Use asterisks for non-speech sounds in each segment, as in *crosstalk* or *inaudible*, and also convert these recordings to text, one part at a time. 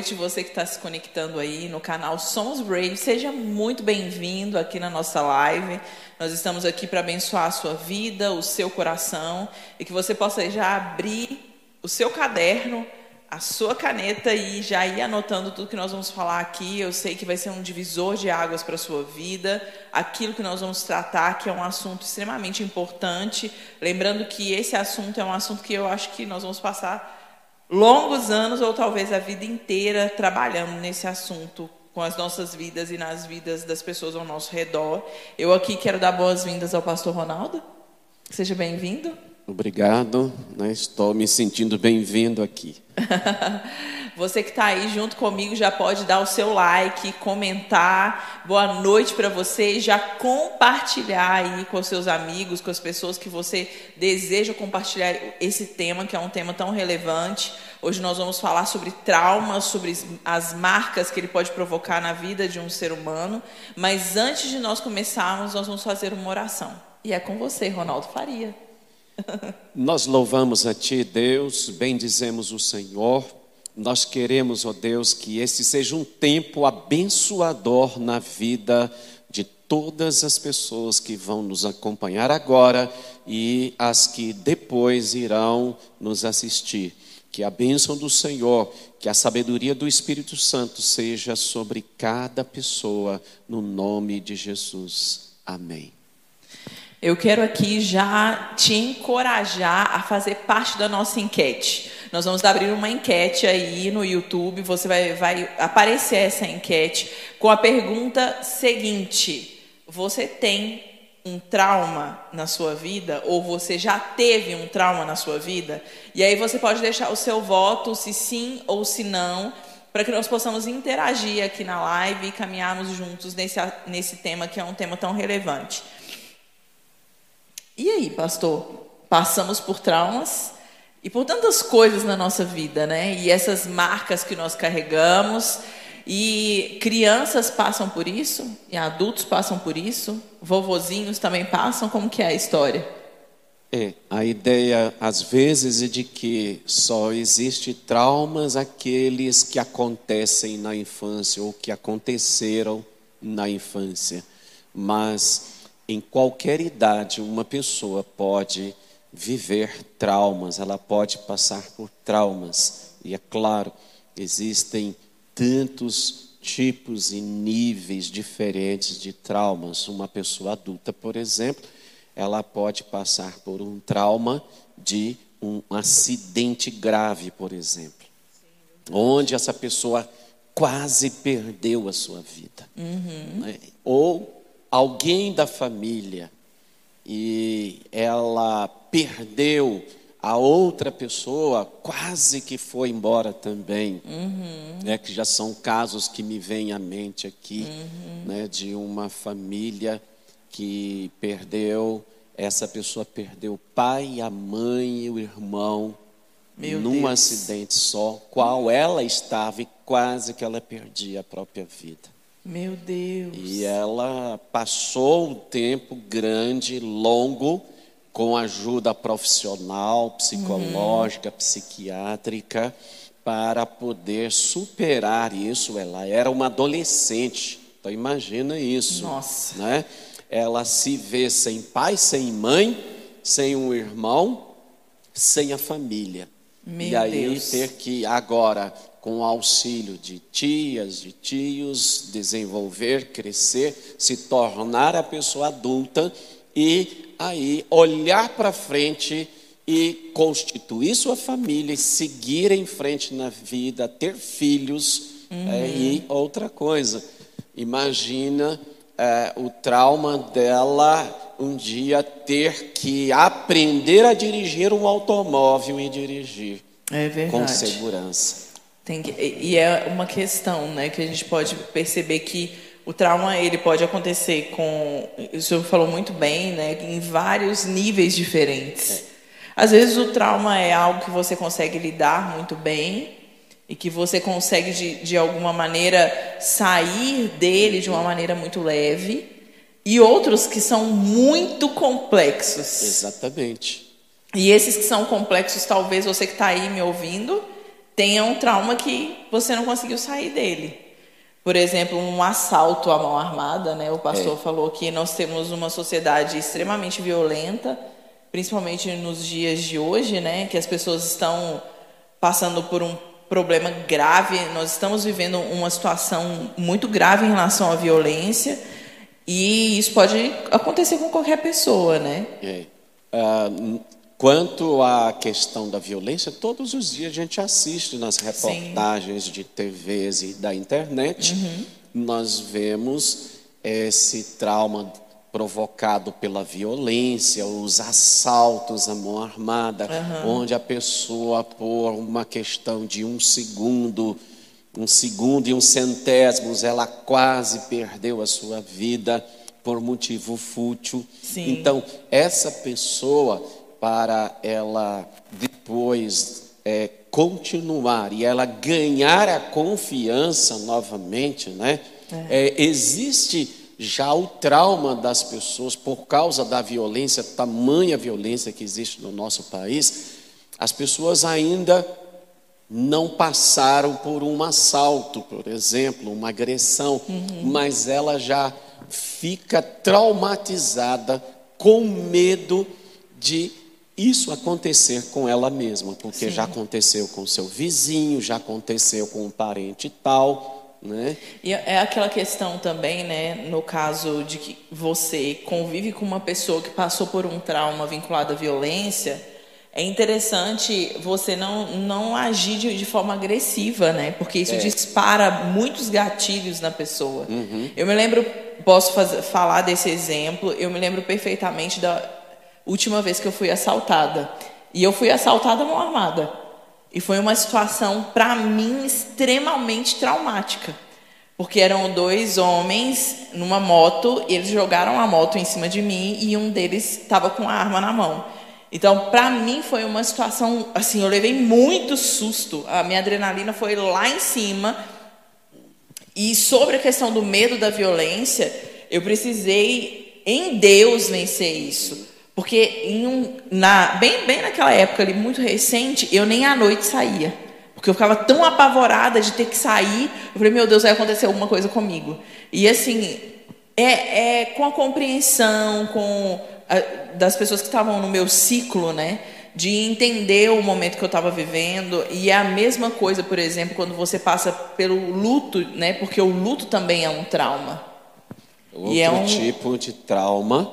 Noite, você que está se conectando aí no canal Somos Brave. Seja muito bem-vindo aqui na nossa live. Nós estamos aqui para abençoar a sua vida, o seu coração e que você possa já abrir o seu caderno, a sua caneta e já ir anotando tudo que nós vamos falar aqui. Eu sei que vai ser um divisor de águas para a sua vida, aquilo que nós vamos tratar, que é um assunto extremamente importante. Lembrando que esse assunto é um assunto que eu acho que nós vamos passar longos anos ou talvez a vida inteira trabalhando nesse assunto com as nossas vidas e nas vidas das pessoas ao nosso redor. Eu aqui quero dar boas-vindas ao pastor Ronaldo. Seja bem-vindo. Obrigado, né? estou me sentindo bem-vindo aqui. *laughs* Você que está aí junto comigo já pode dar o seu like, comentar. Boa noite para você já compartilhar aí com os seus amigos, com as pessoas que você deseja compartilhar esse tema, que é um tema tão relevante. Hoje nós vamos falar sobre traumas, sobre as marcas que ele pode provocar na vida de um ser humano. Mas antes de nós começarmos, nós vamos fazer uma oração. E é com você, Ronaldo Faria. Nós louvamos a Ti, Deus, bendizemos o Senhor. Nós queremos, ó Deus, que esse seja um tempo abençoador na vida de todas as pessoas que vão nos acompanhar agora e as que depois irão nos assistir. Que a bênção do Senhor, que a sabedoria do Espírito Santo seja sobre cada pessoa, no nome de Jesus. Amém. Eu quero aqui já te encorajar a fazer parte da nossa enquete. Nós vamos abrir uma enquete aí no YouTube, você vai, vai aparecer essa enquete com a pergunta seguinte: Você tem um trauma na sua vida ou você já teve um trauma na sua vida? E aí você pode deixar o seu voto, se sim ou se não, para que nós possamos interagir aqui na live e caminharmos juntos nesse, nesse tema que é um tema tão relevante. E aí, pastor? Passamos por traumas e por tantas coisas na nossa vida, né? E essas marcas que nós carregamos. E crianças passam por isso, e adultos passam por isso, vovozinhos também passam. Como que é a história? É, a ideia às vezes é de que só existe traumas aqueles que acontecem na infância ou que aconteceram na infância. Mas em qualquer idade, uma pessoa pode viver traumas, ela pode passar por traumas. E é claro, existem tantos tipos e níveis diferentes de traumas. Uma pessoa adulta, por exemplo, ela pode passar por um trauma de um acidente grave, por exemplo, onde essa pessoa quase perdeu a sua vida. Uhum. Né? Ou alguém da família e ela perdeu a outra pessoa, quase que foi embora também. Uhum. Né, que já são casos que me vêm à mente aqui, uhum. né, de uma família que perdeu, essa pessoa perdeu o pai, a mãe e o irmão Meu num Deus. acidente só, qual ela estava e quase que ela perdia a própria vida. Meu Deus. E ela passou um tempo grande, longo, com ajuda profissional, psicológica, uhum. psiquiátrica, para poder superar isso. Ela era uma adolescente, então imagina isso. Nossa. Né? Ela se vê sem pai, sem mãe, sem um irmão, sem a família. Meu e aí Deus. ter que agora com o auxílio de tias, de tios, desenvolver, crescer, se tornar a pessoa adulta e aí olhar para frente e constituir sua família, e seguir em frente na vida, ter filhos uhum. é, e outra coisa. Imagina é, o trauma dela um dia ter que aprender a dirigir um automóvel e dirigir é com segurança. Que, e é uma questão, né, que a gente pode perceber que o trauma ele pode acontecer com, o senhor falou muito bem, né, em vários níveis diferentes. É. Às vezes o trauma é algo que você consegue lidar muito bem e que você consegue de, de alguma maneira sair dele de uma maneira muito leve, e outros que são muito complexos. Exatamente. E esses que são complexos, talvez você que está aí me ouvindo tenha um trauma que você não conseguiu sair dele. Por exemplo, um assalto à mão armada, né? O pastor É. falou que nós temos uma sociedade extremamente violenta, principalmente nos dias de hoje, né? Que as pessoas estão passando por um problema grave. Nós estamos vivendo uma situação muito grave em relação à violência e isso pode acontecer com qualquer pessoa, né? É. N- quanto à questão da violência, todos os dias a gente assiste nas reportagens de TVs e da internet, nós vemos esse trauma provocado pela violência, os assaltos à mão armada, onde a pessoa, por uma questão de um segundo, um segundo e um centésimos, ela quase perdeu a sua vida por motivo fútil. Sim. Então, essa pessoa, para ela depois é, continuar e ela ganhar a confiança novamente, né? É, existe já o trauma das pessoas por causa da violência, tamanha violência que existe no nosso país, as pessoas ainda não passaram por um assalto, por exemplo, uma agressão, mas ela já fica traumatizada com medo de isso acontecer com ela mesma, porque Sim. já aconteceu com seu vizinho, já aconteceu com um parente tal, né? E é aquela questão também, né, no caso de que você convive com uma pessoa que passou por um trauma vinculado à violência, é interessante você não, não agir de, de forma agressiva, né? Porque isso dispara muitos gatilhos na pessoa. Eu me lembro, posso fazer, falar desse exemplo, eu me lembro perfeitamente da última vez que eu fui assaltada. E eu fui assaltada mão armada. E foi uma situação, para mim, extremamente traumática. Porque eram dois homens numa moto, eles jogaram a moto em cima de mim e um deles estava com a arma na mão. Então, para mim, foi uma situação, assim, eu levei muito susto. A minha adrenalina foi lá em cima. E sobre a questão do medo da violência, eu precisei, em Deus, vencer isso. Porque um, na, bem, bem naquela época ali, muito recente, eu nem à noite saía. Porque eu ficava tão apavorada de ter que sair. Eu falei, meu Deus, vai acontecer alguma coisa comigo. E assim, é, é com a compreensão com a- das pessoas que estavam no meu ciclo, né? De entender o momento que eu estava vivendo. E é a mesma coisa, por exemplo, quando você passa pelo luto, né? Porque o luto também é um trauma. Outro é um- tipo de trauma,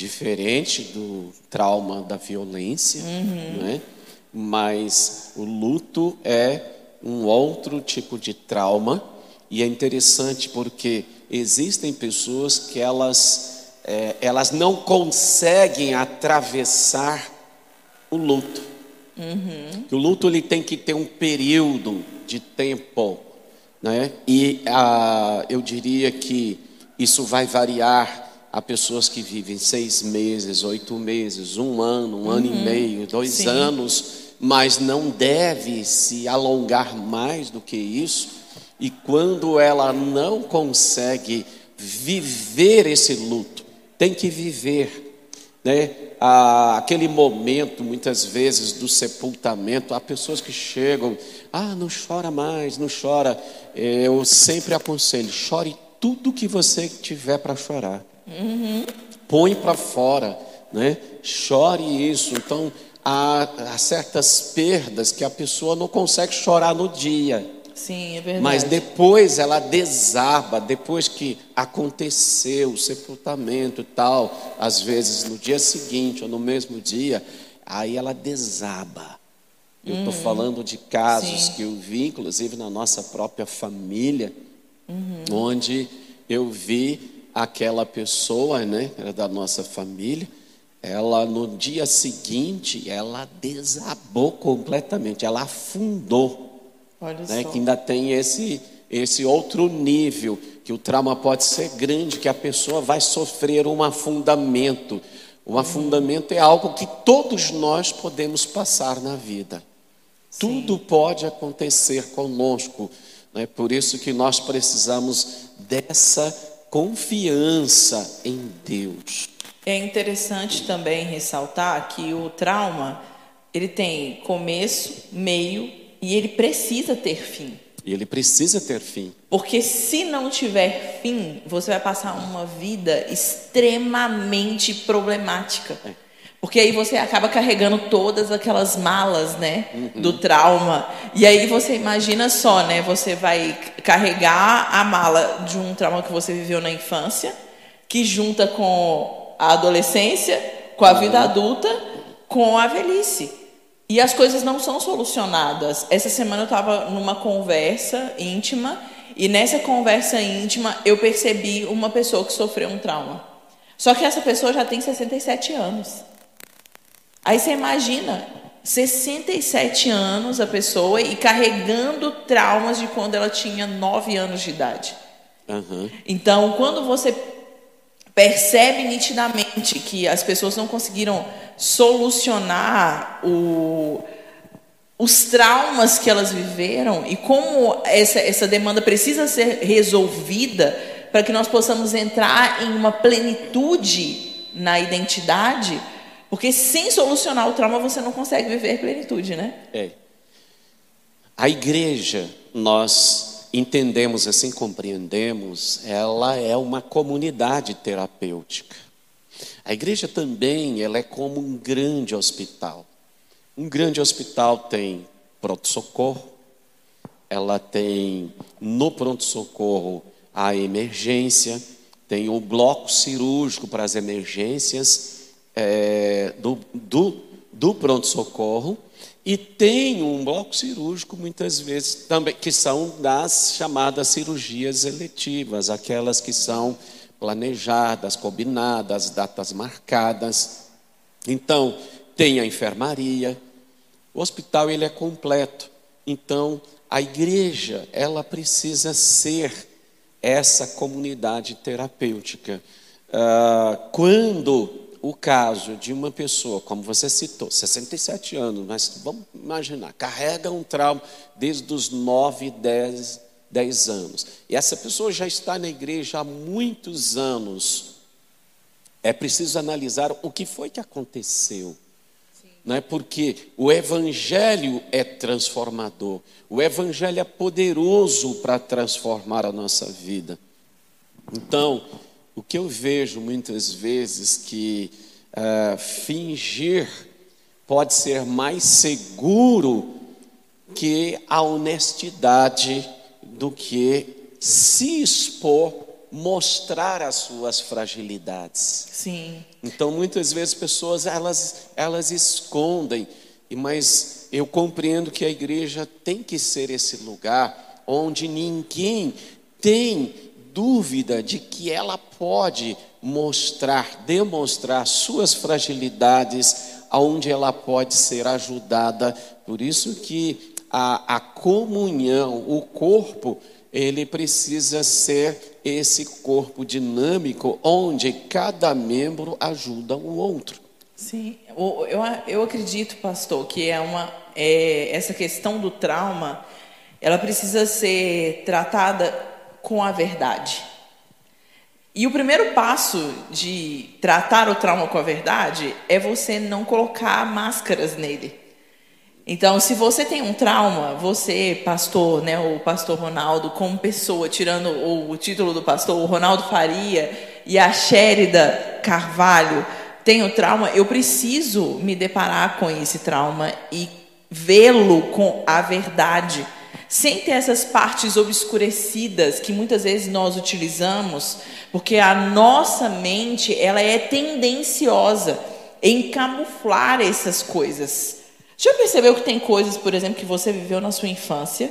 diferente do trauma da violência, né? mas o luto é um outro tipo de trauma e é interessante porque existem pessoas que elas, eh, elas não conseguem atravessar o luto. Que o luto ele tem que ter um período de tempo, né? E ah, eu diria que isso vai variar a pessoas que vivem seis meses, oito meses, um ano, um ano e meio, dois Sim. anos, mas não deve se alongar mais do que isso. E quando ela não consegue viver esse luto, tem que viver né? Ah, aquele momento, muitas vezes, do sepultamento, há pessoas que chegam, ah, não chora mais, não chora. Eu sempre aconselho, chore tudo que você tiver para chorar. Põe para fora, né? Chore isso. Então, há, há certas perdas que a pessoa não consegue chorar no dia. Sim, é verdade. Mas depois ela desaba, depois que aconteceu o sepultamento e tal, às vezes no dia seguinte ou no mesmo dia, aí ela desaba. Eu estou falando de casos Sim. que eu vi, inclusive na nossa própria família, onde eu vi aquela pessoa, né, era da nossa família, ela no dia seguinte, ela desabou completamente, ela afundou Olha né, só. que ainda tem esse, esse outro nível, que o trauma pode ser grande, que a pessoa vai sofrer um afundamento. O afundamento é algo que todos nós podemos passar na vida. Tudo pode acontecer conosco. Né? Por isso que nós precisamos dessa confiança em Deus. É interessante também ressaltar que o trauma ele tem começo, meio e ele precisa ter fim. E ele precisa ter fim. Porque se não tiver fim, você vai passar uma vida extremamente problemática. Porque aí você acaba carregando todas aquelas malas, né, do trauma. E aí você imagina só, né, você vai carregar a mala de um trauma que você viveu na infância, que junta com a adolescência, com a vida adulta, com a velhice. E as coisas não são solucionadas. Essa semana eu estava numa conversa íntima e nessa conversa íntima eu percebi uma pessoa que sofreu um trauma. Só que essa pessoa já tem 67 anos. Aí você imagina, 67 anos a pessoa e carregando traumas de quando ela tinha 9 anos de idade. Aham. Então, quando você percebe nitidamente que as pessoas não conseguiram solucionar o- os traumas que elas viveram e como essa, essa demanda precisa ser resolvida para que nós possamos entrar em uma plenitude na identidade, porque sem solucionar o trauma você não consegue viver plenitude, né? É. A igreja, nós entendemos assim, compreendemos, ela é uma comunidade terapêutica. A igreja também, ela é como um grande hospital. Um grande hospital tem pronto-socorro, ela tem no pronto-socorro a emergência, tem o bloco cirúrgico para as emergências é, do, do, do pronto-socorro e tem um bloco cirúrgico muitas vezes também que são das chamadas cirurgias eletivas, aquelas que são planejadas, combinadas, datas marcadas. Então, tem a enfermaria, o hospital ele é completo. Então, a igreja, ela precisa ser essa comunidade terapêutica. Ah, quando o caso de uma pessoa, como você citou, 67 anos, mas vamos imaginar, carrega um trauma desde os 9, 10, 10 anos. E essa pessoa já está na igreja há muitos anos. É preciso analisar o que foi que aconteceu. Não é porque o evangelho é transformador. O evangelho é poderoso para transformar a nossa vida. Então, o que eu vejo muitas vezes que ah, fingir pode ser mais seguro que a honestidade do que se expor, mostrar as suas fragilidades. Sim. Então, muitas vezes pessoas elas elas escondem, e mas eu compreendo que a igreja tem que ser esse lugar onde ninguém tem dúvida de que ela pode mostrar, demonstrar suas fragilidades, aonde ela pode ser ajudada. Por isso que a, a comunhão, o corpo, ele precisa ser esse corpo dinâmico, onde cada membro ajuda o outro. Sim, eu, eu acredito, pastor, que é uma é, essa questão do trauma, ela precisa ser tratada com a verdade. E o primeiro passo de tratar o trauma com a verdade é você não colocar máscaras nele. Então, se você tem um trauma, você, pastor, né, o pastor Ronaldo, como pessoa, tirando o, o título do pastor, o Ronaldo Faria e a Shérida Carvalho, tem o trauma, eu preciso me deparar com esse trauma e vê-lo com a verdade, sem ter essas partes obscurecidas que muitas vezes nós utilizamos, porque a nossa mente, ela é tendenciosa em camuflar essas coisas. Já percebeu que tem coisas, por exemplo, que você viveu na sua infância,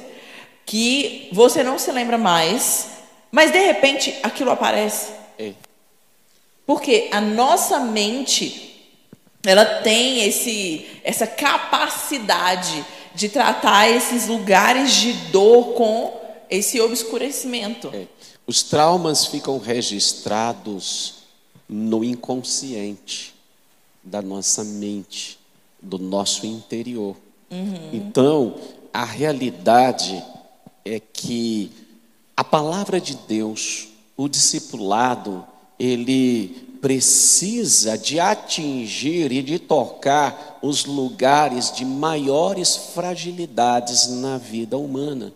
que você não se lembra mais, mas de repente aquilo aparece? É. Porque a nossa mente, ela tem esse, essa capacidade de tratar esses lugares de dor com esse obscurecimento. É. Os traumas ficam registrados no inconsciente da nossa mente, do nosso interior. Então, a realidade é que a palavra de Deus, o discipulado, ele precisa de atingir e de tocar os lugares de maiores fragilidades na vida humana.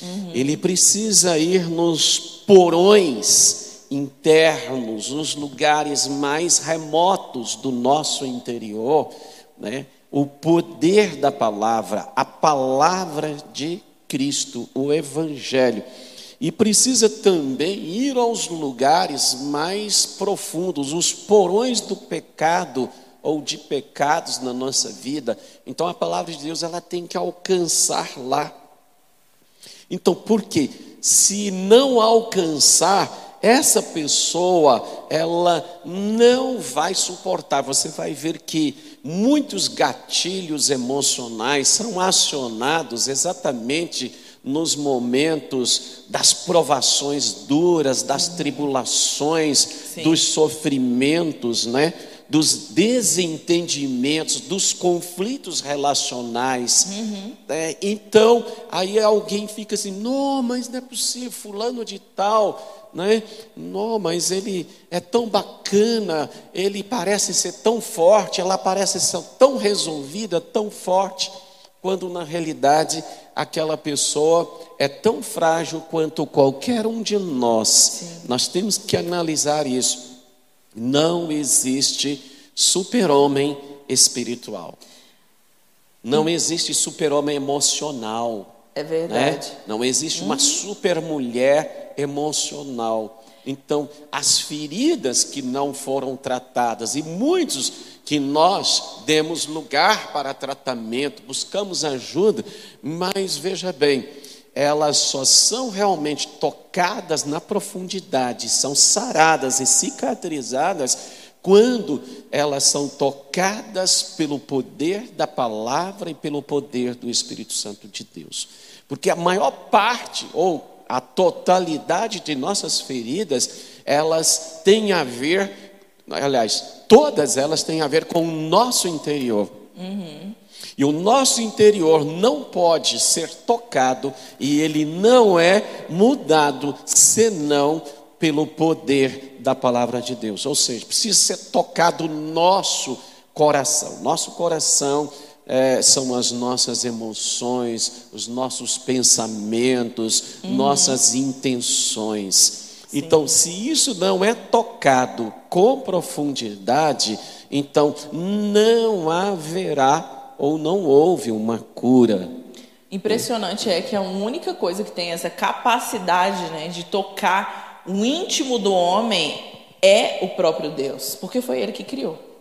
Uhum. Ele precisa ir nos porões internos, nos lugares mais remotos do nosso interior, né? o poder da palavra, a palavra de Cristo, o Evangelho. E precisa também ir aos lugares mais profundos, os porões do pecado ou de pecados na nossa vida. Então a palavra de Deus ela tem que alcançar lá. Então, por quê? Se não alcançar, essa pessoa, ela não vai suportar. Você vai ver que muitos gatilhos emocionais são acionados exatamente nos momentos das provações duras, das tribulações, Sim. dos sofrimentos, né? dos desentendimentos, dos conflitos relacionais. Uhum. Né? Então, aí alguém fica assim: não, mas não é possível, fulano de tal, né? Não, mas ele é tão bacana, ele parece ser tão forte, ela parece ser tão resolvida, tão forte, quando na realidade aquela pessoa é tão frágil quanto qualquer um de nós. Sim. Nós temos que analisar isso. Não existe super-homem espiritual. Não existe super-homem emocional. É verdade. Né? Não existe uma uhum. super-mulher emocional. Então, as feridas que não foram tratadas, e muitos que nós demos lugar para tratamento, buscamos ajuda, mas veja bem, elas só são realmente tocadas na profundidade, são saradas e cicatrizadas quando elas são tocadas pelo poder da palavra e pelo poder do Espírito Santo de Deus. Porque a maior parte, ou a totalidade de nossas feridas, elas têm a ver, aliás, todas elas têm a ver com o nosso interior. Uhum. E o nosso interior não pode ser tocado e ele não é mudado senão pelo poder da palavra de Deus. Ou seja, precisa ser tocado o nosso coração. Nosso coração é, são as nossas emoções, os nossos pensamentos, uhum. nossas intenções. Sim. Então, se isso não é tocado com profundidade, então não haverá ou não houve uma cura. Impressionante é que a única coisa que tem essa capacidade né, de tocar o íntimo do homem é o próprio Deus, porque foi ele que criou.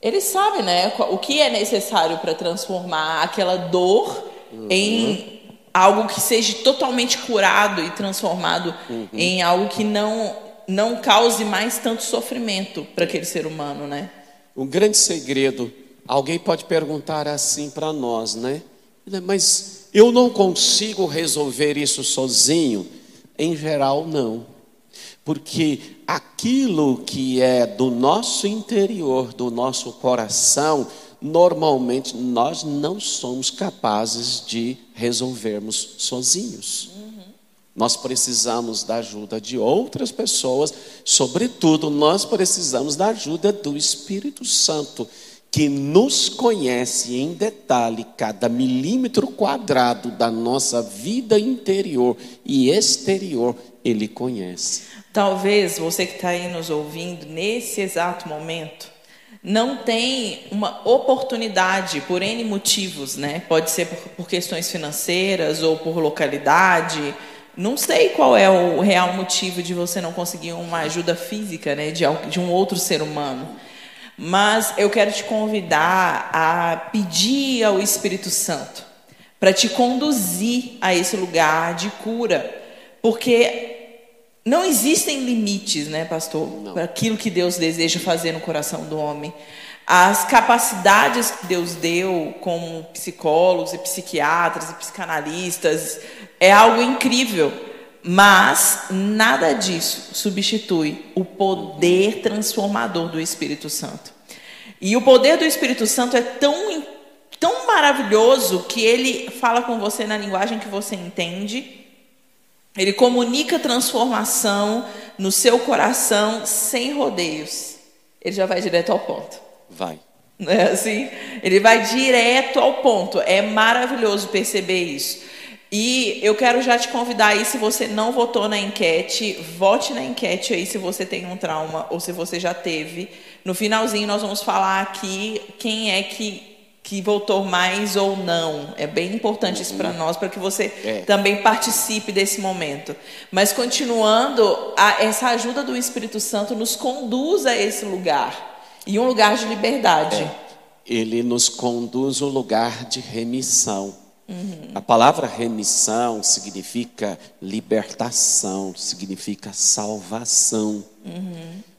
Ele sabe, né, o que é necessário para transformar aquela dor uhum. em algo que seja totalmente curado e transformado uhum. em algo que não não cause mais tanto sofrimento para aquele ser humano, né? Um grande segredo. Alguém pode perguntar assim para nós, né? Mas eu não consigo resolver isso sozinho. Em geral, não. Porque aquilo que é do nosso interior, do nosso coração, normalmente nós não somos capazes de resolvermos sozinhos. Nós precisamos da ajuda de outras pessoas, sobretudo, nós precisamos da ajuda do Espírito Santo, que nos conhece em detalhe cada milímetro quadrado da nossa vida interior e exterior, ele conhece. Talvez você que está aí nos ouvindo nesse exato momento não tem uma oportunidade por N motivos, né? Pode ser por, por questões financeiras ou por localidade. Não sei qual é o real motivo de você não conseguir uma ajuda física, né, de, de um outro ser humano. Mas eu quero te convidar a pedir ao Espírito Santo para te conduzir a esse lugar de cura, porque não existem limites, né, pastor, para aquilo que Deus deseja fazer no coração do homem. As capacidades que Deus deu como psicólogos e psiquiatras e psicanalistas é algo incrível, mas nada disso substitui o poder transformador do Espírito Santo. E o poder do Espírito Santo é tão, tão maravilhoso que ele fala com você na linguagem que você entende ele comunica transformação no seu coração sem rodeios. ele já vai direto ao ponto. Vai. Não é assim? Ele vai direto ao ponto. É maravilhoso perceber isso. E eu quero já te convidar aí, se você não votou na enquete, vote na enquete aí se você tem um trauma ou se você já teve. No finalzinho nós vamos falar aqui quem é que, que votou mais ou não. É bem importante isso para nós, para que você É. também participe desse momento. Mas continuando, a- essa ajuda do Espírito Santo nos conduz a esse lugar. E um lugar de liberdade. Ele nos conduz ao lugar de remissão. A palavra remissão significa libertação, significa salvação.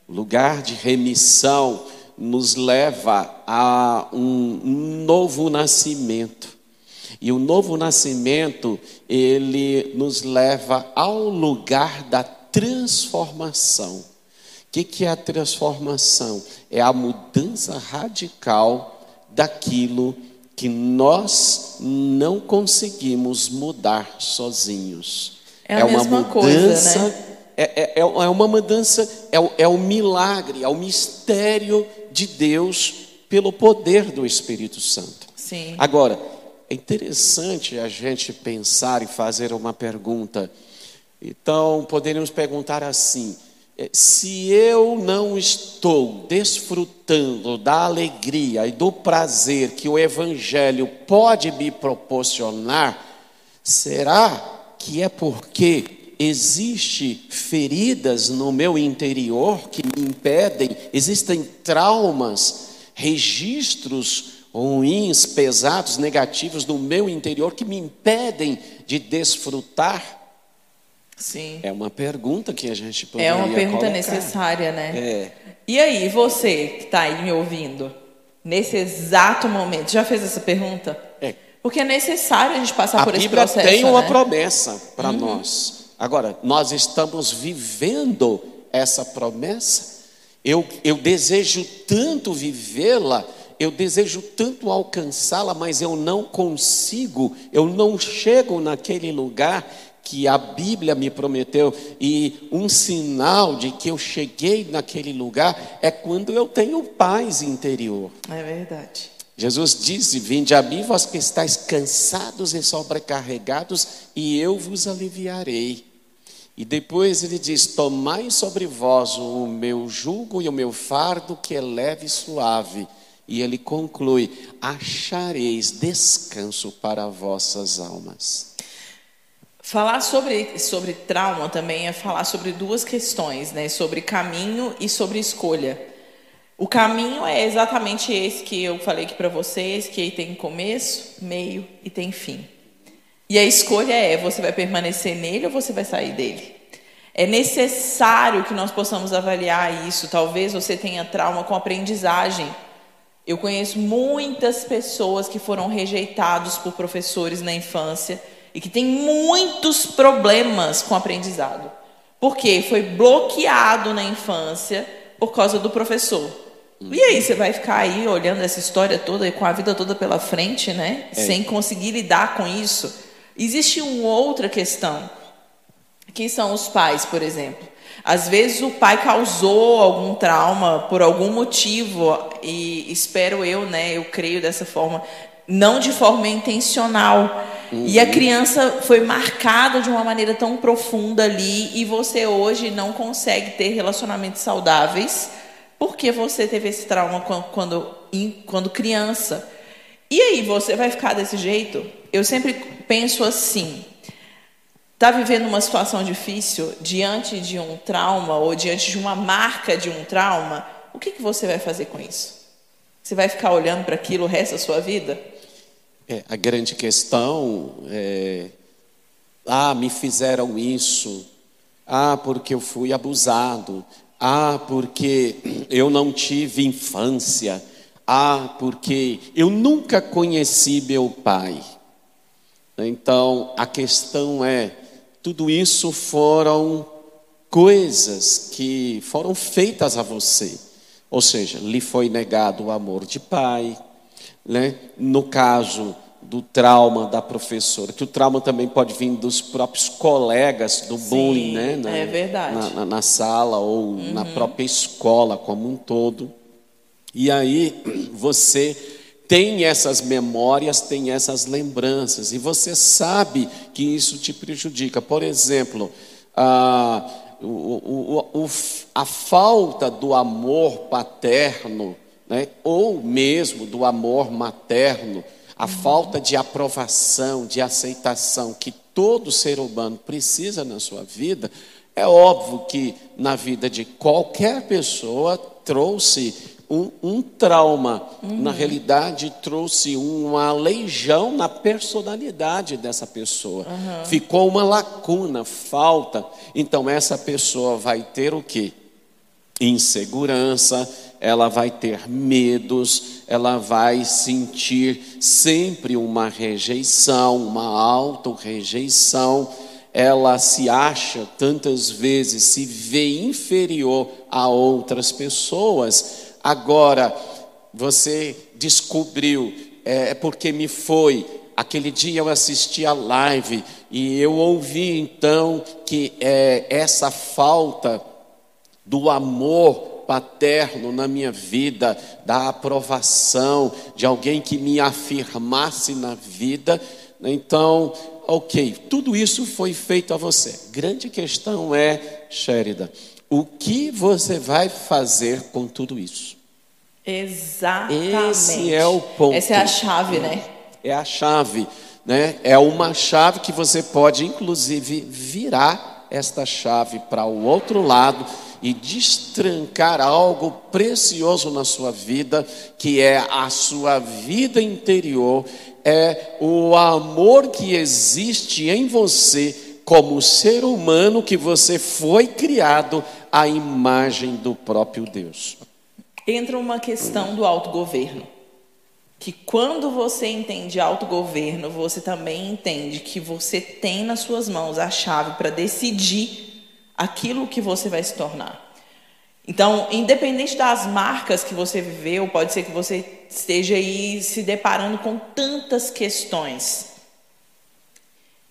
O lugar de remissão nos leva a um, um novo nascimento. E o novo nascimento, ele nos leva ao lugar da transformação. O que, que é a transformação? É a mudança radical daquilo que nós não conseguimos mudar sozinhos. É a mesma coisa, né? é, é, é é uma mudança, é, é o milagre, é o mistério de Deus pelo poder do Espírito Santo. Sim. Agora, é interessante a gente pensar e fazer uma pergunta. Então, poderíamos perguntar assim: eh, se eu não estou desfrutando da alegria e do prazer que o Evangelho pode me proporcionar, será que é porque existe feridas no meu interior que me impedem, existem traumas, registros ruins, pesados, negativos no meu interior que me impedem de desfrutar? Sim. É uma pergunta que a gente poderia É uma pergunta colocar. necessária, né? É. E aí, você que está aí me ouvindo, nesse exato momento, já fez essa pergunta? É. Porque é necessário a gente passar A por esse Bíblia processo. tem uma né? promessa para nós. Agora, nós estamos vivendo essa promessa. Eu, eu desejo tanto vivê-la, eu desejo tanto alcançá-la, mas eu não consigo, eu não chego naquele lugar que a Bíblia me prometeu. E um sinal de que eu cheguei naquele lugar é quando eu tenho paz interior. É verdade. Jesus disse: Vinde a mim, vós que estáis cansados e sobrecarregados, e eu vos aliviarei. E depois ele diz: Tomai sobre vós o meu jugo e o meu fardo, que é leve e suave. E ele conclui: Achareis descanso para vossas almas. Falar sobre, sobre trauma também é falar sobre duas questões, né? Sobre caminho e sobre escolha. O caminho é exatamente esse que eu falei aqui para vocês, que tem começo, meio e tem fim. E a escolha é: você vai permanecer nele ou você vai sair dele? É necessário que nós possamos avaliar isso. Talvez você tenha trauma com aprendizagem. Eu conheço muitas pessoas que foram rejeitados por professores na infância e que têm muitos problemas com aprendizado. Por quê? Foi bloqueado na infância por causa do professor. E aí, você vai ficar aí olhando essa história toda e com a vida toda pela frente, né? Sem conseguir lidar com isso. Existe uma outra questão, que são os pais, por exemplo. Às vezes o pai causou algum trauma por algum motivo e espero eu, né, eu creio dessa forma, não de forma intencional. E a criança foi marcada de uma maneira tão profunda ali e você hoje não consegue ter relacionamentos saudáveis porque você teve esse trauma quan- quando, em- quando criança. E aí, você vai ficar desse jeito? Eu sempre penso assim: está vivendo uma situação difícil diante de um trauma ou diante de uma marca de um trauma? O que, que você vai fazer com isso? Você vai ficar olhando para aquilo o resto da sua vida? É, a grande questão é: ah, me fizeram isso, ah, porque eu fui abusado, ah, porque eu não tive infância, ah, porque eu nunca conheci meu pai. Então, a questão é: tudo isso foram coisas que foram feitas a você. Ou seja, lhe foi negado o amor de pai, né? no caso do trauma da professora, que o trauma também pode vir dos próprios colegas do Sim, bullying, né? Na, é verdade. Na, na, na sala ou na própria escola como um todo. E aí você tem essas memórias, tem essas lembranças, e você sabe que isso te prejudica. Por exemplo, a, o, o, o, a falta do amor paterno, né, ou mesmo do amor materno, a falta de aprovação, de aceitação que todo ser humano precisa na sua vida, é óbvio que na vida de qualquer pessoa trouxe um, um trauma, uhum. na realidade trouxe uma leijão na personalidade dessa pessoa. Uhum. Ficou uma lacuna, falta. Então essa pessoa vai ter o quê? Insegurança, ela vai ter medos, ela vai sentir sempre uma rejeição, uma auto-rejeição. Ela se acha tantas vezes, se vê inferior a outras pessoas. Agora, você descobriu, é, é porque me foi. Aquele dia eu assisti a live e eu ouvi então que é, essa falta do amor paterno na minha vida, da aprovação de alguém que me afirmasse na vida. Então, ok, tudo isso foi feito a você. Grande questão é, Sherida, o que você vai fazer com tudo isso? Exatamente. Esse é o ponto. Essa é a chave, né? É a chave, né? É uma chave que você pode, inclusive, virar esta chave para o outro lado e destrancar algo precioso na sua vida, que é a sua vida interior, é o amor que existe em você como ser humano que você foi criado à imagem do próprio Deus. Entra uma questão do autogoverno. Que quando você entende autogoverno, você também entende que você tem nas suas mãos a chave para decidir aquilo que você vai se tornar. Então, independente das marcas que você viveu, pode ser que você esteja aí se deparando com tantas questões.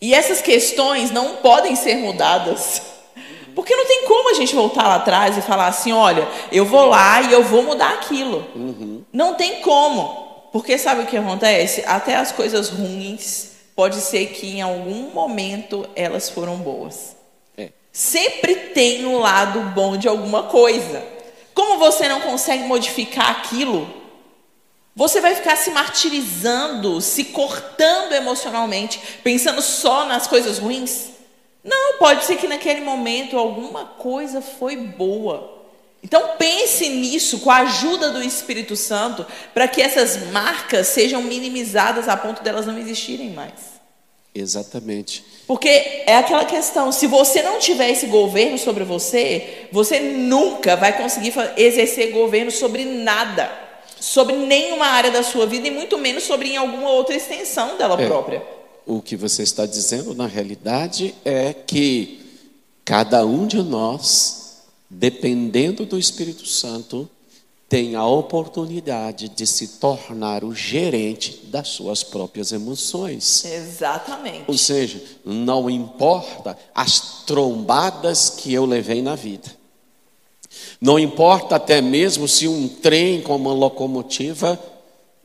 E essas questões não podem ser mudadas. Porque não tem como a gente voltar lá atrás e falar assim: olha, eu vou lá e eu vou mudar aquilo. Uhum. Não tem como. Porque sabe o que acontece? Até as coisas ruins, pode ser que em algum momento elas foram boas. Sempre tem um lado bom de alguma coisa. Como você não consegue modificar aquilo, você vai ficar se martirizando, se cortando emocionalmente, pensando só nas coisas ruins? Não, pode ser que naquele momento alguma coisa foi boa. Então pense nisso com a ajuda do Espírito Santo, para que essas marcas sejam minimizadas a ponto delas não existirem mais. Exatamente. Porque é aquela questão, se você não tiver esse governo sobre você, você nunca vai conseguir exercer governo sobre nada, sobre nenhuma área da sua vida e muito menos sobre em alguma outra extensão dela é, própria. O que você está dizendo na realidade é que cada um de nós, dependendo do Espírito Santo, tem a oportunidade de se tornar o gerente das suas próprias emoções. Exatamente. Ou seja, não importa as trombadas que eu levei na vida. Não importa até mesmo se um trem com uma locomotiva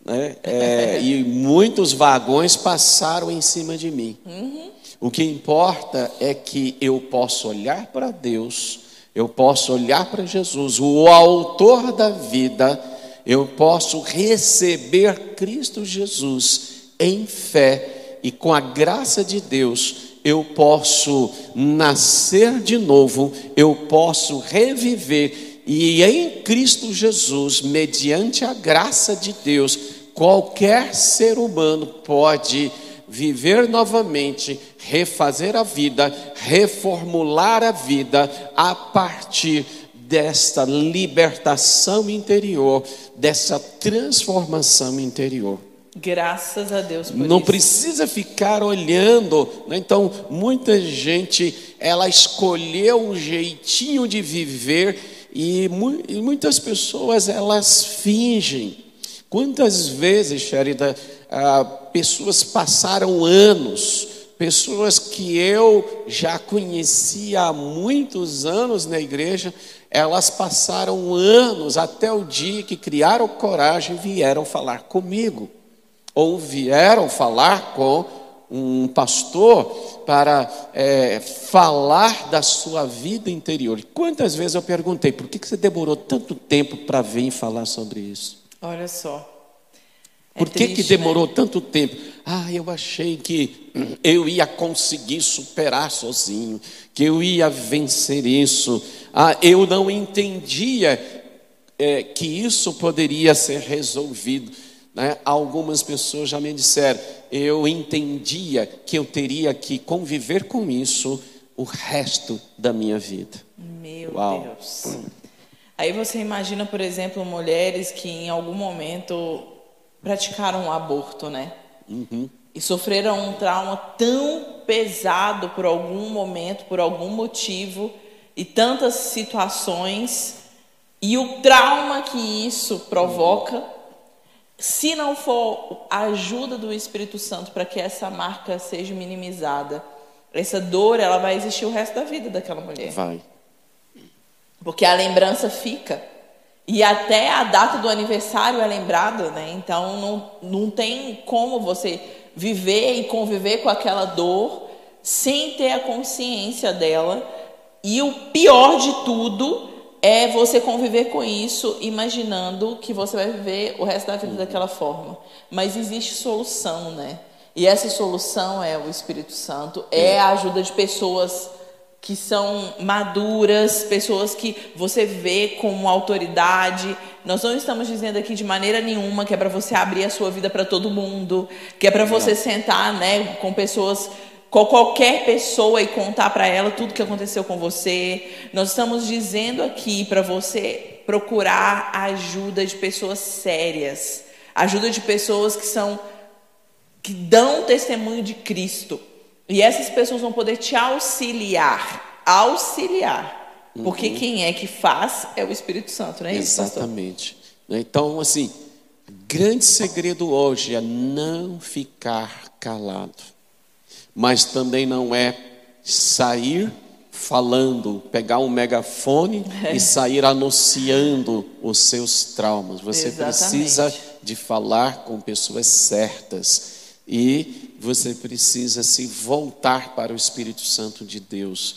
né, é, e muitos vagões passaram em cima de mim. Uhum. O que importa é que eu posso olhar para Deus eu posso olhar para Jesus, o autor da vida, eu posso receber Cristo Jesus em fé e com a graça de Deus, eu posso nascer de novo, eu posso reviver e em Cristo Jesus, mediante a graça de Deus, qualquer ser humano pode viver novamente, refazer a vida, reformular a vida a partir desta libertação interior, dessa transformação interior. Graças a Deus por Não isso. precisa ficar olhando. Né? Então, muita gente, ela escolheu um jeitinho de viver e, mu e muitas pessoas, elas fingem Quantas vezes, Sherida, ah, pessoas passaram anos, pessoas que eu já conhecia há muitos anos na igreja, elas passaram anos até o dia que criaram coragem e vieram falar comigo, ou vieram falar com um pastor para é, falar da sua vida interior. Quantas vezes eu perguntei, por que você demorou tanto tempo para vir falar sobre isso? Olha só. É por que, triste, que demorou né? tanto tempo? Ah, eu achei que eu ia conseguir superar sozinho, que eu ia vencer isso. Ah, eu não entendia é, que isso poderia ser resolvido. Né? Algumas pessoas já me disseram, eu entendia que eu teria que conviver com isso o resto da minha vida. Meu Uau. Deus. Aí você imagina, por exemplo, mulheres que em algum momento praticaram um aborto, né? Uhum. E sofreram um trauma tão pesado por algum momento, por algum motivo, e tantas situações, e o trauma que isso provoca, uhum. se não for a ajuda do Espírito Santo para que essa marca seja minimizada, essa dor ela vai existir o resto da vida daquela mulher. Vai. Porque a lembrança fica. E até a data do aniversário é lembrada, né? Então não, não tem como você viver e conviver com aquela dor sem ter a consciência dela. E o pior de tudo é você conviver com isso imaginando que você vai viver o resto da vida daquela forma. Mas existe solução, né? E essa solução é o Espírito Santo, é a ajuda de pessoas que são maduras, pessoas que você vê como autoridade. Nós não estamos dizendo aqui de maneira nenhuma que é para você abrir a sua vida para todo mundo, que é para você sentar, né, com pessoas com qualquer pessoa e contar para ela tudo que aconteceu com você. Nós estamos dizendo aqui para você procurar a ajuda de pessoas sérias, ajuda de pessoas que são que dão testemunho de Cristo. E essas pessoas vão poder te auxiliar. Auxiliar. Uhum. Porque quem é que faz é o Espírito Santo, não é isso, Exatamente. Pastor? Então, assim, grande segredo hoje é não ficar calado. Mas também não é sair falando, pegar um megafone é. e *laughs* sair anunciando os seus traumas. Você Exatamente. precisa de falar com pessoas certas e você precisa se voltar para o Espírito Santo de Deus.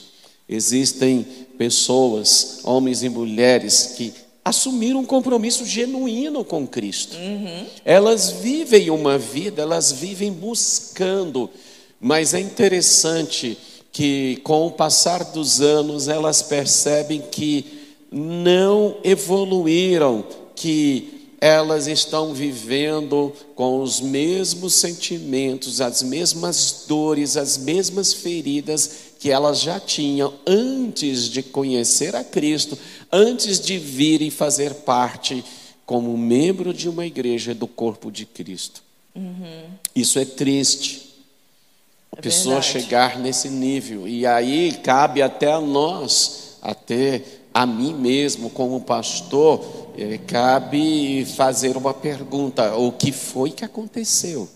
Existem pessoas, homens e mulheres, que assumiram um compromisso genuíno com Cristo. Uhum. Elas vivem uma vida, elas vivem buscando, mas é interessante que com o passar dos anos elas percebem que não evoluíram, que elas estão vivendo com os mesmos sentimentos, as mesmas dores, as mesmas feridas que elas já tinham antes de conhecer a Cristo, antes de vir e fazer parte como membro de uma igreja do corpo de Cristo. Uhum. Isso é triste. A é pessoa verdade. chegar nesse nível. E aí cabe até a nós, até a mim mesmo, como pastor, eh, cabe fazer uma pergunta: o que foi que aconteceu?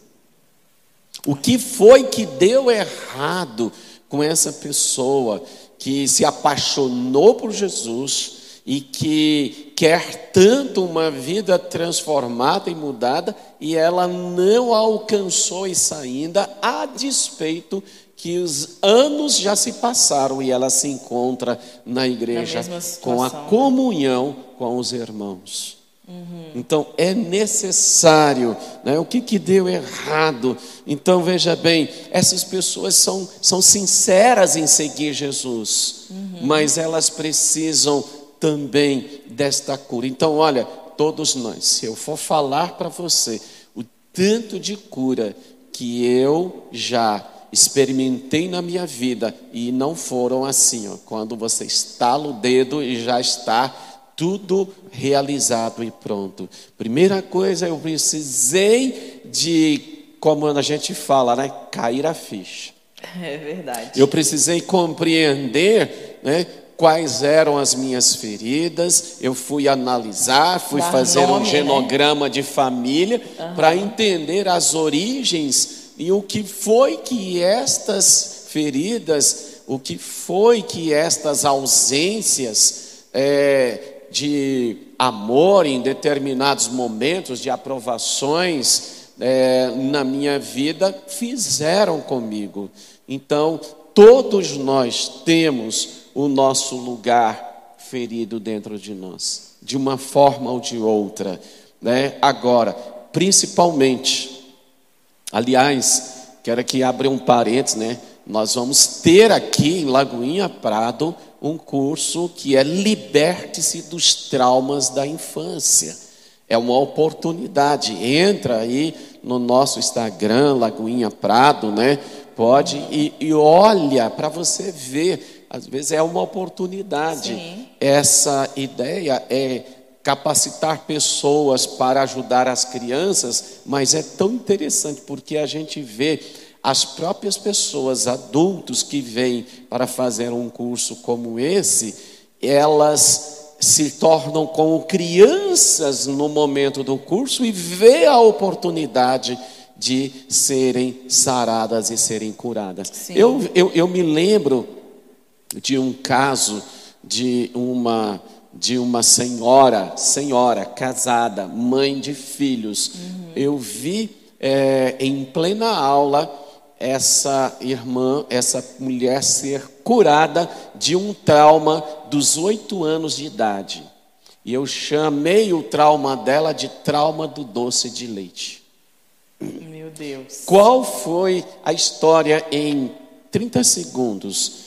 O que foi que deu errado com essa pessoa que se apaixonou por Jesus e que quer tanto uma vida transformada e mudada e ela não alcançou isso ainda, a despeito que os anos já se passaram e ela se encontra na igreja na com a comunhão com os irmãos. Uhum. Então é necessário, né? o que, que deu errado? Então veja bem, essas pessoas são, são sinceras em seguir Jesus, uhum. mas elas precisam também desta cura. Então, olha, todos nós, se eu for falar para você o tanto de cura que eu já experimentei na minha vida e não foram assim, ó, quando você estala o dedo e já está tudo realizado e pronto. Primeira coisa, eu precisei de, como a gente fala, né, cair a ficha. *laughs* É verdade. Eu precisei compreender, né, quais eram as minhas feridas, eu fui analisar, fui Dar fazer nome, um né? genograma de família para entender as origens e o que foi que estas feridas, o que foi que estas ausências é, de amor em determinados momentos, de aprovações é, na minha vida, fizeram comigo. Então, todos nós temos o nosso lugar ferido dentro de nós, de uma forma ou de outra. Né? Agora, principalmente, aliás, quero aqui abrir um parênteses, né? Nós vamos ter aqui em Lagoinha Prado um curso que é Liberte-se dos traumas da infância. É uma oportunidade. Entra aí no nosso Instagram, Lagoinha Prado, né? Pode e, e olha para você ver. Às vezes é uma oportunidade. Sim. Essa ideia é capacitar pessoas para ajudar as crianças, mas é tão interessante porque a gente vê as próprias pessoas, adultos que vêm para fazer um curso como esse, elas se tornam como crianças no momento do curso e vê a oportunidade de serem saradas e serem curadas. Eu, eu, eu me lembro de um caso de uma de uma senhora, senhora casada, mãe de filhos. Eu vi é, em plena aula essa irmã, essa mulher ser curada de um trauma dos oito anos de idade. E eu chamei o trauma dela de trauma do doce de leite. Meu Deus. Qual foi a história em 30 segundos?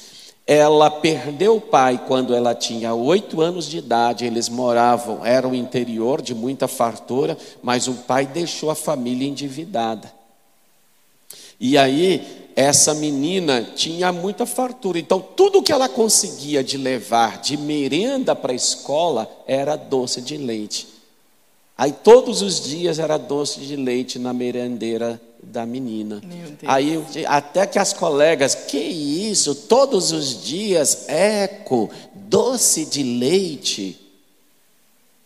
Ela perdeu o pai quando ela tinha oito anos de idade. Eles moravam, era um interior de muita fartura, mas o pai deixou a família endividada. E aí, essa menina tinha muita fartura. Então, tudo que ela conseguia de levar de merenda para a escola era doce de leite. Aí, todos os dias era doce de leite na merendeira da menina. Aí, até que as colegas, que isso? Todos os dias, eco, doce de leite.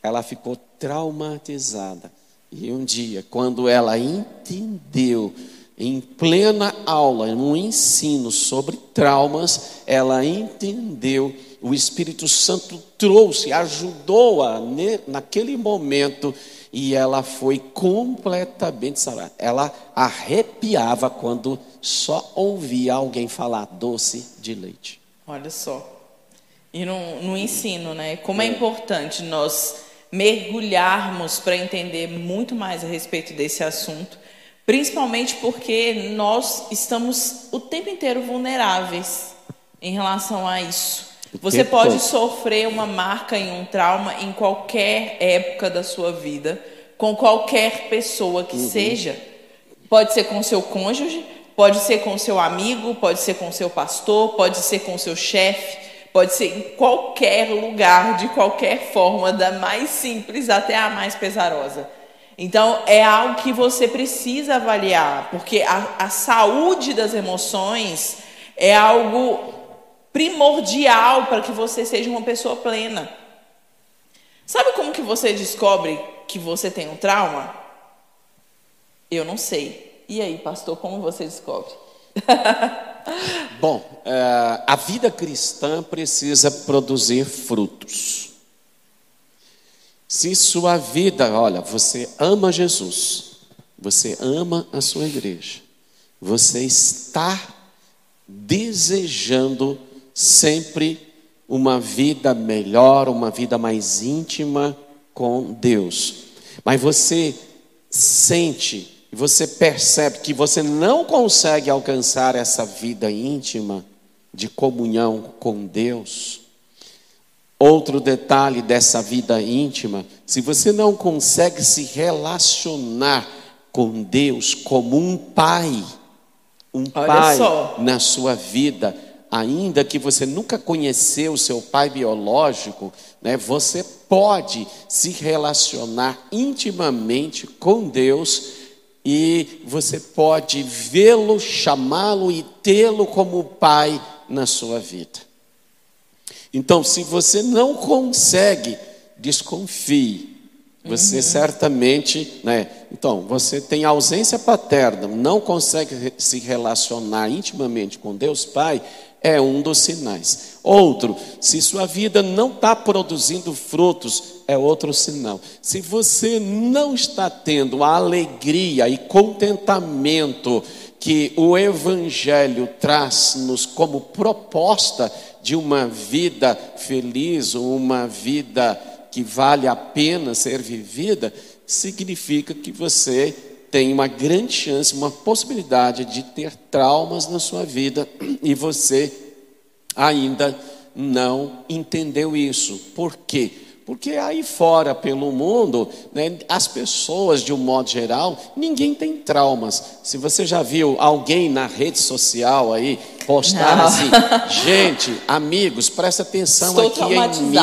Ela ficou traumatizada. E um dia, quando ela entendeu, em plena aula, num ensino sobre traumas, ela entendeu, o Espírito Santo trouxe, ajudou-a naquele momento, e ela foi completamente sarada. Ela arrepiava quando só ouvia alguém falar doce de leite. Olha só. E no, no ensino, né? Como é importante nós mergulharmos para entender muito mais a respeito desse assunto, principalmente porque nós estamos o tempo inteiro vulneráveis em relação a isso. Você pode sofrer uma marca em um trauma em qualquer época da sua vida, com qualquer pessoa que seja. Pode ser com seu cônjuge, pode ser com seu amigo, pode ser com seu pastor, pode ser com seu chefe, pode ser em qualquer lugar, de qualquer forma, da mais simples até a mais pesarosa. Então, é algo que você precisa avaliar, porque a, a saúde das emoções é algo primordial para que você seja uma pessoa plena. Sabe como que você descobre que você tem um trauma? Eu não sei. E aí, pastor, como você descobre? *laughs* Bom, eh, a vida cristã precisa produzir frutos. Se sua vida, olha, você ama Jesus, você ama a sua igreja, você está desejando sempre uma vida melhor, uma vida mais íntima com Deus, mas você sente, você percebe que você não consegue alcançar essa vida íntima de comunhão com Deus. Outro detalhe dessa vida íntima, se você não consegue se relacionar com Deus como um pai, um Olha pai só. na sua vida, ainda que você nunca conheceu o seu pai biológico, né, você pode se relacionar intimamente com Deus e você pode vê-lo, chamá-lo e tê-lo como pai na sua vida. Então, se você não consegue, desconfie. Você certamente, né? Então, você tem ausência paterna, não consegue se relacionar intimamente com Deus Pai, é um dos sinais. Outro, se sua vida não está produzindo frutos, é outro sinal. Se você não está tendo a alegria e contentamento que o Evangelho traz-nos como proposta de uma vida feliz, uma vida que vale a pena ser vivida, significa que você tem uma grande chance, uma possibilidade de ter traumas na sua vida e você ainda não entendeu isso. Por quê? Porque aí fora pelo mundo, né, as pessoas de um modo geral, ninguém tem traumas. Se você já viu alguém na rede social aí postar Não. assim, *laughs* gente, amigos, presta atenção Estou aqui em mim,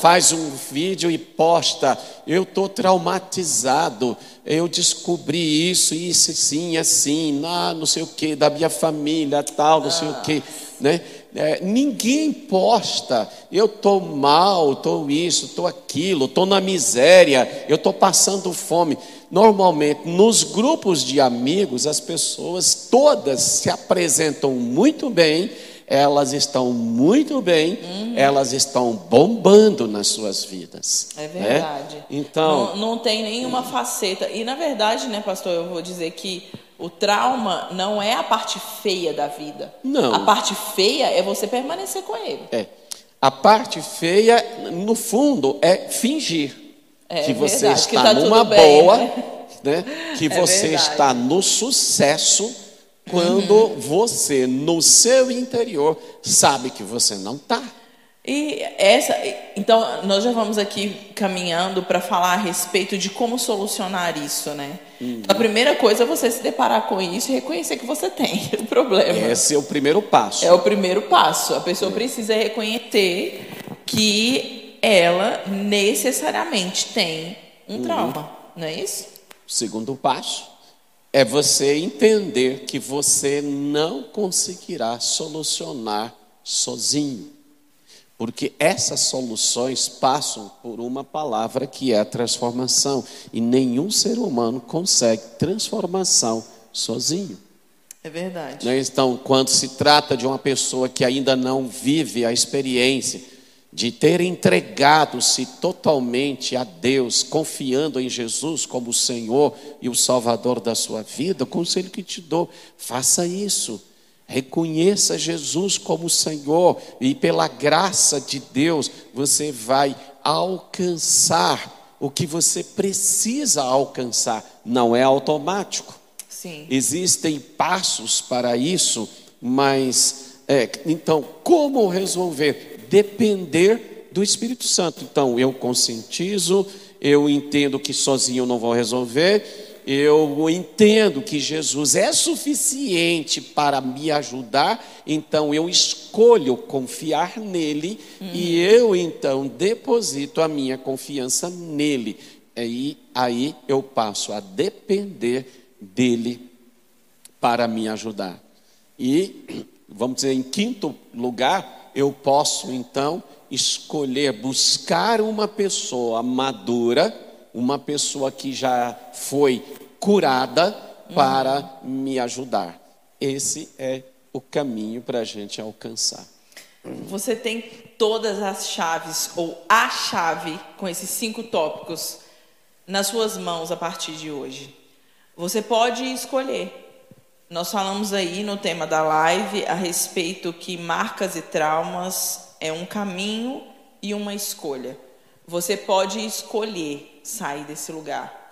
faz um vídeo e posta. Eu estou traumatizado. Eu descobri isso, isso, sim, assim, não sei o que, da minha família, tal, não sei o que, né? É, ninguém posta. Eu estou mal, estou isso, estou aquilo, estou na miséria, eu estou passando fome. Normalmente, nos grupos de amigos, as pessoas todas se apresentam muito bem, elas estão muito bem, elas estão bombando nas suas vidas. É né? verdade. Então, não, não tem nenhuma faceta. E na verdade, né, pastor, eu vou dizer que o trauma não é a parte feia da vida. Não. A parte feia é você permanecer com ele. é, a parte feia, no fundo, é fingir É que você verdade, que está tá tudo numa bem, boa, né? né? que *laughs* É você verdade. está no sucesso, quando você, no seu interior, sabe que você não está. E essa, então nós já vamos aqui caminhando para falar a respeito de como solucionar isso, né? A primeira coisa é você se deparar com isso e reconhecer que você tem *laughs* o problema. Esse é o primeiro passo. É o primeiro passo. A pessoa precisa reconhecer que ela necessariamente tem um trauma, não é isso? O segundo passo é você entender que você não conseguirá solucionar sozinho. Porque essas soluções passam por uma palavra que é a transformação. E nenhum ser humano consegue transformação sozinho. É verdade. Né? Então, quando se trata de uma pessoa que ainda não vive a experiência de ter entregado-se totalmente a Deus, confiando em Jesus como o Senhor e o Salvador da sua vida, o conselho que te dou, faça isso. Reconheça Jesus como Senhor e pela graça de Deus você vai alcançar o que você precisa alcançar. Não é automático. Sim. Existem passos para isso, mas é, então como resolver? Depender do Espírito Santo. Então eu conscientizo, eu entendo que sozinho eu não vou resolver. Eu entendo que Jesus é suficiente para me ajudar, então eu escolho confiar nele e eu então deposito a minha confiança nele. Aí, aí eu passo a depender dele para me ajudar. E, vamos dizer, em quinto lugar, eu posso então escolher buscar uma pessoa madura, uma pessoa que já foi curada para me ajudar. Esse é o caminho para a gente alcançar. Você tem todas as chaves, ou a chave, com esses cinco tópicos, nas suas mãos a partir de hoje. Você pode escolher. Nós falamos aí no tema da live a respeito que marcas e traumas é um caminho e uma escolha. Você pode escolher sair desse lugar.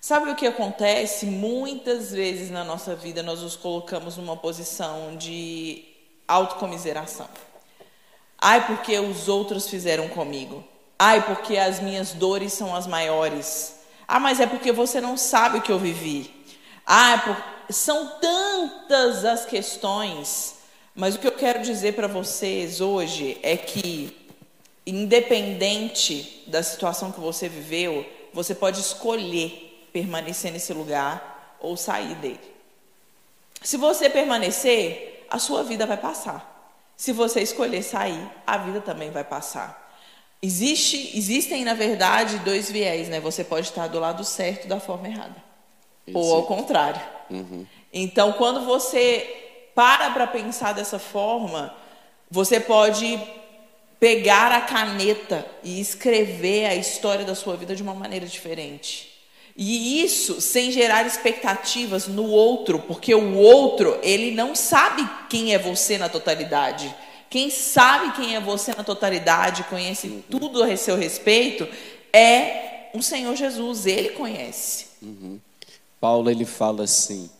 Sabe o que acontece? Muitas vezes na nossa vida nós nos colocamos numa posição de autocomiseração. Ai, porque os outros fizeram comigo. Ai, porque as minhas dores são as maiores. Ah, mas é porque você não sabe o que eu vivi. Ah, é por... são tantas as questões. Mas o que eu quero dizer para vocês hoje é que, independente da situação que você viveu, você pode escolher permanecer nesse lugar ou sair dele. Se você permanecer, a sua vida vai passar. Se você escolher sair, a vida também vai passar. Existe, existem, na verdade, dois viés, né? Você pode estar do lado certo da forma errada. Ou ao contrário. Uhum. Então, quando você para para pensar dessa forma, você pode pegar a caneta e escrever a história da sua vida de uma maneira diferente. E isso sem gerar expectativas no outro, porque o outro, ele não sabe quem é você na totalidade. Quem sabe quem é você na totalidade, conhece tudo a seu respeito, é o Senhor Jesus, ele conhece. Uhum. Paulo ele fala assim,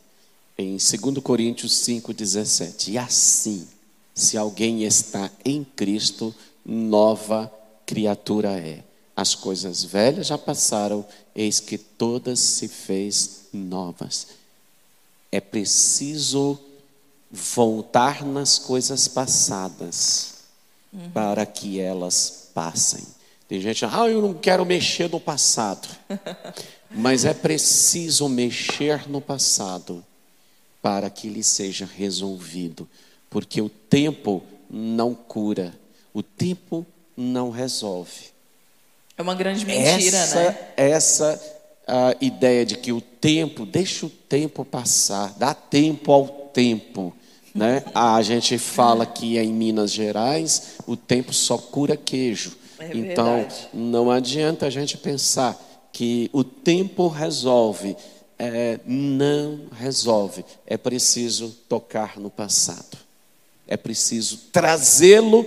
em 2 Coríntios 5,17: E assim, se alguém está em Cristo, nova criatura é. As coisas velhas já passaram, eis que todas se fez novas. É preciso voltar nas coisas passadas uhum. para que elas passem. Tem gente, ah, eu não quero mexer no passado. *laughs* Mas é preciso mexer no passado para que ele seja resolvido, porque o tempo não cura, o tempo não resolve. É uma grande mentira, essa, né? Essa a ideia de que o tempo, deixa o tempo passar, dá tempo ao tempo. Né? A gente fala que em Minas Gerais o tempo só cura queijo. É então verdade. não adianta a gente pensar que o tempo resolve. É, não resolve. É preciso tocar no passado. É preciso trazê-lo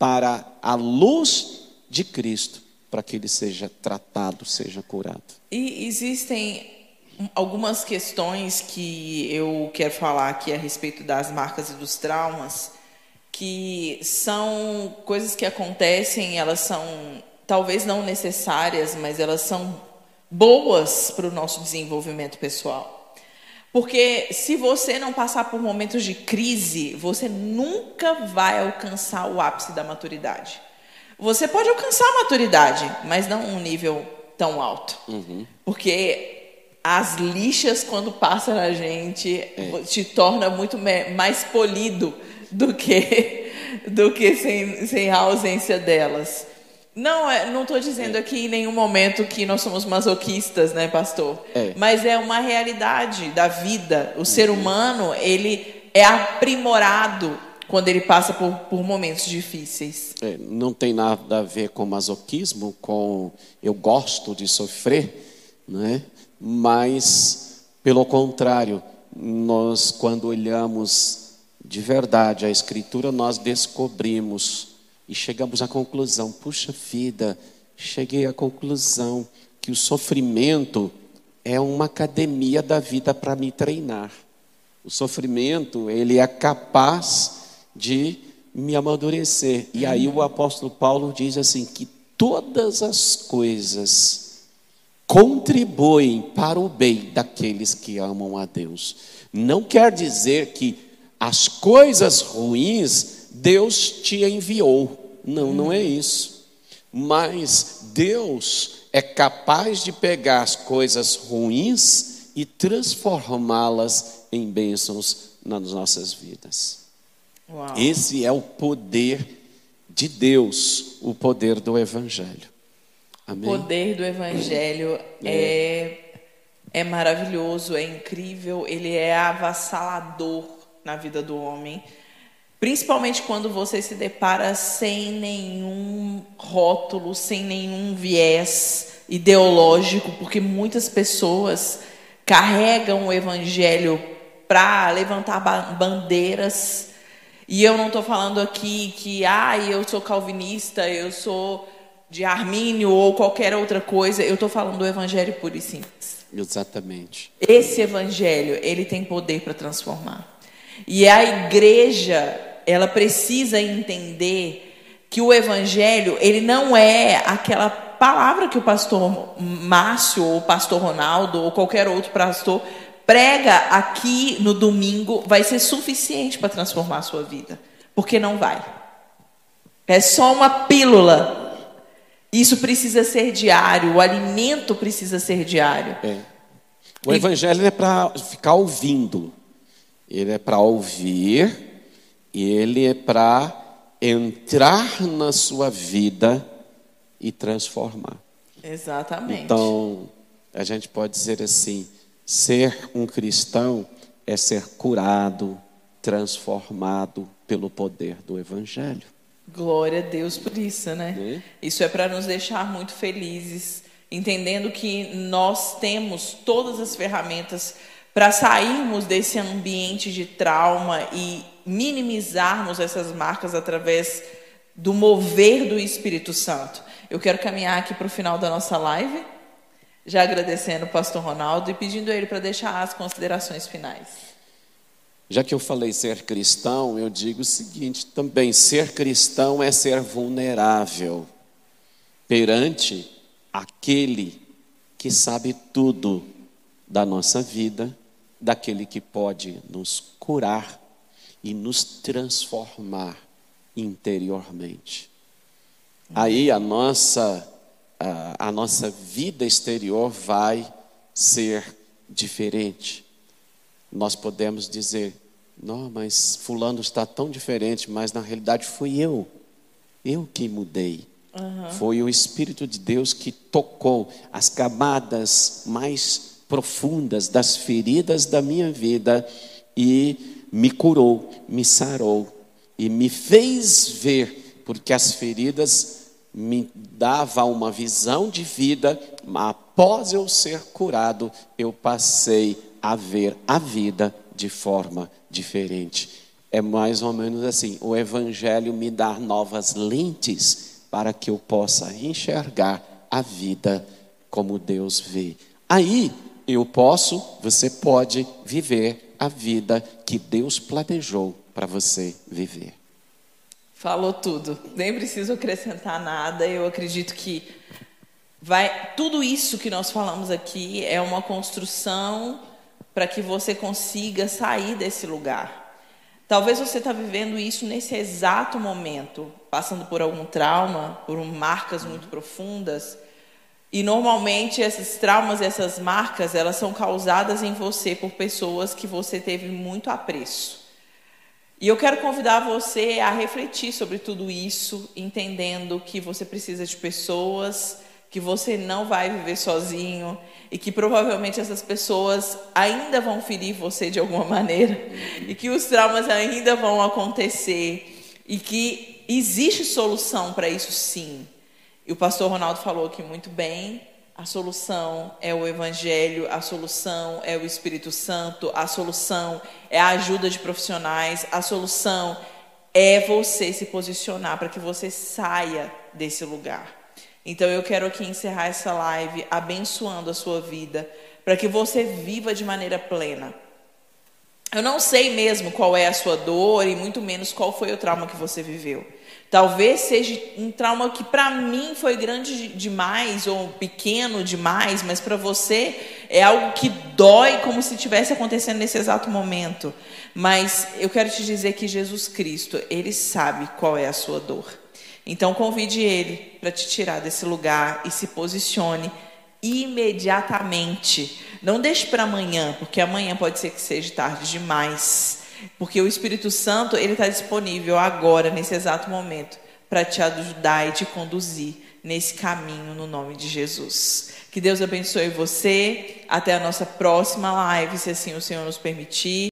para a luz de Cristo, para que ele seja tratado, seja curado. E existem algumas questões que eu quero falar aqui a respeito das marcas e dos traumas, que são coisas que acontecem, elas são talvez não necessárias, mas elas são boas para o nosso desenvolvimento pessoal. Porque se você não passar por momentos de crise, você nunca vai alcançar o ápice da maturidade. Você pode alcançar a maturidade, mas não um nível tão alto. Uhum. Porque as lixas, quando passam na gente, é. te torna muito mais polido do que, *laughs* do que sem, sem a ausência delas. Não é, não estou dizendo é. aqui em nenhum momento que nós somos masoquistas, né, pastor? É. Mas é uma realidade da vida. O uhum. ser humano ele é aprimorado quando ele passa por, por momentos difíceis. É, não tem nada a ver com masoquismo, com eu gosto de sofrer, né? Mas, pelo contrário, nós quando olhamos de verdade a Escritura, nós descobrimos e chegamos à conclusão: puxa vida, cheguei à conclusão que o sofrimento é uma academia da vida para me treinar. O sofrimento, ele é capaz de me amadurecer. E aí o apóstolo Paulo diz assim que todas as coisas contribuem para o bem daqueles que amam a Deus. Não quer dizer que as coisas ruins Deus te enviou. Não, não é isso. Mas Deus é capaz de pegar as coisas ruins e transformá-las em bênçãos nas nossas vidas. Uau. Esse é o poder de Deus, o poder do Evangelho. Amém? O poder do Evangelho é. é, é maravilhoso, é incrível, ele é avassalador na vida do homem. Principalmente quando você se depara sem nenhum rótulo, sem nenhum viés ideológico, porque muitas pessoas carregam o evangelho para levantar bandeiras e eu não estou falando aqui que, ah, eu sou calvinista, eu sou de Armínio ou qualquer outra coisa. Eu estou falando do evangelho puro e simples. Exatamente. Esse evangelho, ele tem poder para transformar. E a igreja, ela precisa entender que o evangelho, ele não é aquela palavra que o pastor Márcio ou o pastor Ronaldo ou qualquer outro pastor prega aqui no domingo vai ser suficiente para transformar a sua vida. Porque não vai. É só uma pílula. Isso precisa ser diário, o alimento precisa ser diário. É. O evangelho é para ficar ouvindo. Ele é para ouvir E ele é para entrar na sua vida e transformar. Exatamente. Então, a gente pode dizer assim: ser um cristão é ser curado, transformado pelo poder do Evangelho. Glória a Deus por isso, né? Isso é para nos deixar muito felizes, entendendo que nós temos todas as ferramentas para sairmos desse ambiente de trauma e minimizarmos essas marcas através do mover do Espírito Santo. Eu quero caminhar aqui para o final da nossa live, já agradecendo o pastor Ronaldo e pedindo a ele para deixar as considerações finais. Já que eu falei ser cristão, eu digo o seguinte também: ser cristão é ser vulnerável perante aquele que sabe tudo da nossa vida, daquele que pode nos curar e nos transformar interiormente. Aí a nossa a, a nossa vida exterior vai ser diferente nós podemos dizer: não, mas Fulano está tão diferente, mas na realidade fui eu, eu que mudei. Uhum. Foi o Espírito de Deus que tocou as camadas mais profundas das feridas da minha vida e me curou, me sarou e me fez ver, porque as feridas me davam uma visão de vida, mas após eu ser curado, eu passei a ver a vida de forma diferente. É mais ou menos assim: o Evangelho me dá novas lentes para que eu possa enxergar a vida como Deus vê. Aí eu posso, você pode viver a vida que Deus planejou para você viver. Falou tudo, nem preciso acrescentar nada. Eu acredito que vai tudo isso que nós falamos aqui é uma construção para que você consiga sair desse lugar. Talvez você está vivendo isso nesse exato momento, passando por algum trauma, por marcas muito profundas. E normalmente esses traumas, essas marcas, elas são causadas em você por pessoas que você teve muito apreço. E eu quero convidar você a refletir sobre tudo isso, entendendo que você precisa de pessoas que você não vai viver sozinho e que provavelmente essas pessoas ainda vão ferir você de alguma *laughs* maneira e que os traumas ainda vão acontecer e que existe solução para isso sim. E o pastor Ronaldo falou aqui muito bem. A solução é o Evangelho, a solução é o Espírito Santo, a solução é a ajuda de profissionais, a solução é você se posicionar para que você saia desse lugar. Então eu quero aqui encerrar essa live abençoando a sua vida, para que você viva de maneira plena. Eu não sei mesmo qual é a sua dor e muito menos qual foi o trauma que você viveu. Talvez seja um trauma que para mim foi grande demais ou pequeno demais, mas para você é algo que dói como se estivesse acontecendo nesse exato momento. Mas eu quero te dizer que Jesus Cristo, ele sabe qual é a sua dor. Então convide ele para te tirar desse lugar e se posicione imediatamente. Não deixe para amanhã, porque amanhã pode ser que seja tarde demais. Porque o Espírito Santo ele está disponível agora, nesse exato momento, para te ajudar e te conduzir nesse caminho no nome de Jesus. Que Deus abençoe você. Até a nossa próxima live, se assim o Senhor nos permitir.